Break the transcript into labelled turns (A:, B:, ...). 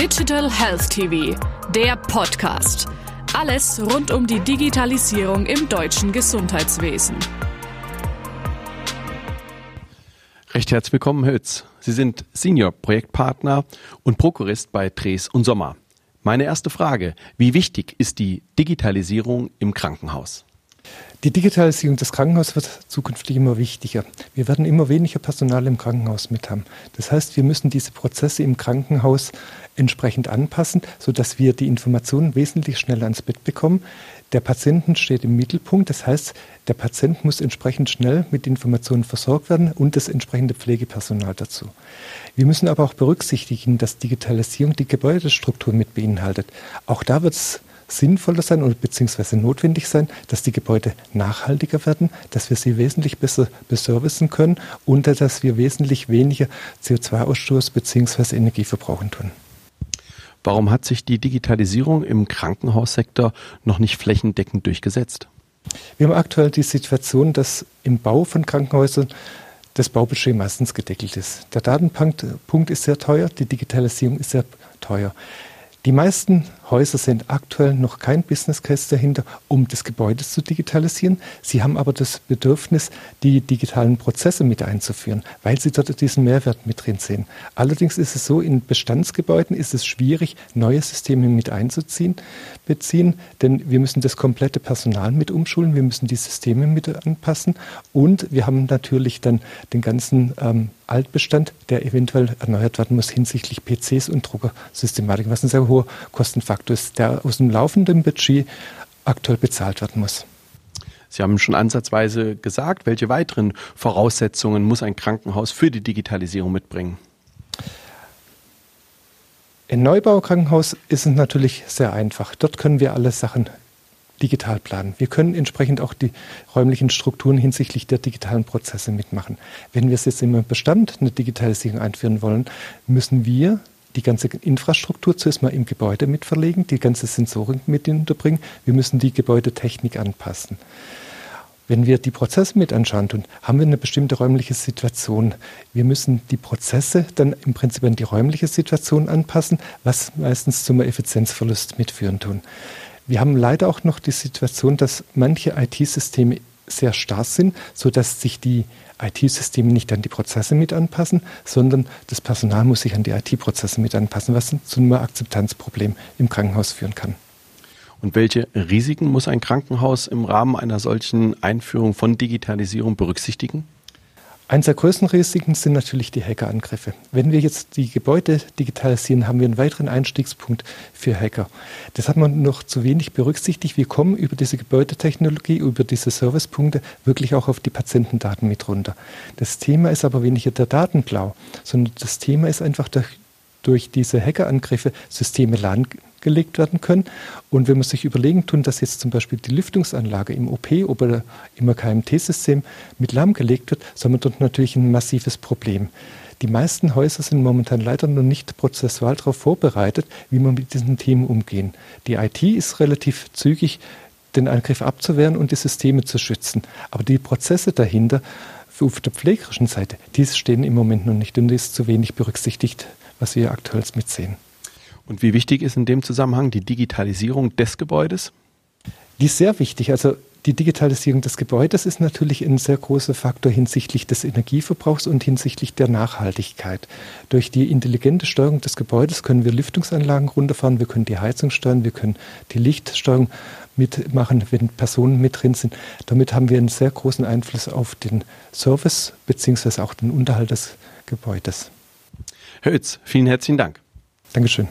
A: Digital Health TV, der Podcast. Alles rund um die Digitalisierung im deutschen Gesundheitswesen.
B: Recht herzlich willkommen, Hütz. Sie sind Senior Projektpartner und Prokurist bei Dres und Sommer. Meine erste Frage, wie wichtig ist die Digitalisierung im Krankenhaus?
C: Die Digitalisierung des Krankenhauses wird zukünftig immer wichtiger. Wir werden immer weniger Personal im Krankenhaus mit haben. Das heißt, wir müssen diese Prozesse im Krankenhaus entsprechend anpassen, sodass wir die Informationen wesentlich schneller ans Bett bekommen. Der Patienten steht im Mittelpunkt. Das heißt, der Patient muss entsprechend schnell mit Informationen versorgt werden und das entsprechende Pflegepersonal dazu. Wir müssen aber auch berücksichtigen, dass Digitalisierung die Gebäudestruktur mit beinhaltet. Auch da wird es sinnvoller sein oder beziehungsweise notwendig sein, dass die Gebäude nachhaltiger werden, dass wir sie wesentlich besser beservicen können und dass wir wesentlich weniger CO2-Ausstoß beziehungsweise Energieverbrauchen tun.
B: Warum hat sich die Digitalisierung im Krankenhaussektor noch nicht flächendeckend durchgesetzt?
C: Wir haben aktuell die Situation, dass im Bau von Krankenhäusern das Baubudget meistens gedeckelt ist. Der Datenpunkt ist sehr teuer, die Digitalisierung ist sehr teuer. Die meisten Häuser sind aktuell noch kein Business Case dahinter, um das Gebäude zu digitalisieren. Sie haben aber das Bedürfnis, die digitalen Prozesse mit einzuführen, weil sie dort diesen Mehrwert mit drin sehen. Allerdings ist es so, in Bestandsgebäuden ist es schwierig, neue Systeme mit einzuziehen, beziehen, denn wir müssen das komplette Personal mit umschulen, wir müssen die Systeme mit anpassen und wir haben natürlich dann den ganzen ähm, Altbestand, der eventuell erneuert werden muss hinsichtlich PCs und Druckersystematik, was ein sehr hoher Kostenfaktor ist, der aus dem laufenden Budget aktuell bezahlt werden muss.
B: Sie haben schon ansatzweise gesagt, welche weiteren Voraussetzungen muss ein Krankenhaus für die Digitalisierung mitbringen?
C: Im Neubaukrankenhaus ist es natürlich sehr einfach. Dort können wir alle Sachen digital planen. Wir können entsprechend auch die räumlichen Strukturen hinsichtlich der digitalen Prozesse mitmachen. Wenn wir es jetzt im Bestand eine Digitalisierung einführen wollen, müssen wir die ganze Infrastruktur zuerst mal im Gebäude mit verlegen, die ganze Sensorik mit unterbringen. Wir müssen die Gebäudetechnik anpassen. Wenn wir die Prozesse mit anschauen tun, haben wir eine bestimmte räumliche Situation. Wir müssen die Prozesse dann im Prinzip an die räumliche Situation anpassen, was meistens zum Effizienzverlust mitführen tun. Wir haben leider auch noch die Situation, dass manche IT-Systeme sehr starr sind, sodass sich die IT-Systeme nicht an die Prozesse mit anpassen, sondern das Personal muss sich an die IT-Prozesse mit anpassen, was zu einem Akzeptanzproblem im Krankenhaus führen kann.
B: Und welche Risiken muss ein Krankenhaus im Rahmen einer solchen Einführung von Digitalisierung berücksichtigen?
C: Eines der größten Risiken sind natürlich die Hackerangriffe. Wenn wir jetzt die Gebäude digitalisieren, haben wir einen weiteren Einstiegspunkt für Hacker. Das hat man noch zu wenig berücksichtigt. Wir kommen über diese Gebäudetechnologie, über diese Servicepunkte wirklich auch auf die Patientendaten mit runter. Das Thema ist aber weniger der Datenklau, sondern das Thema ist einfach durch, durch diese Hackerangriffe Systeme gelegt werden können. Und wenn man sich überlegen tun, dass jetzt zum Beispiel die Lüftungsanlage im OP oder im KMT-System mit lahmgelegt wird, so haben wir dort natürlich ein massives Problem. Die meisten Häuser sind momentan leider noch nicht prozessual darauf vorbereitet, wie man mit diesen Themen umgehen. Die IT ist relativ zügig, den Angriff abzuwehren und die Systeme zu schützen. Aber die Prozesse dahinter, auf der pflegerischen Seite, die stehen im Moment noch nicht und ist zu wenig berücksichtigt, was wir aktuell mitsehen.
B: Und wie wichtig ist in dem Zusammenhang die Digitalisierung des Gebäudes?
C: Die ist sehr wichtig. Also die Digitalisierung des Gebäudes ist natürlich ein sehr großer Faktor hinsichtlich des Energieverbrauchs und hinsichtlich der Nachhaltigkeit. Durch die intelligente Steuerung des Gebäudes können wir Lüftungsanlagen runterfahren, wir können die Heizung steuern, wir können die Lichtsteuerung mitmachen, wenn Personen mit drin sind. Damit haben wir einen sehr großen Einfluss auf den Service bzw. auch den Unterhalt des Gebäudes.
B: Herr Oetz, vielen herzlichen Dank.
C: Dankeschön.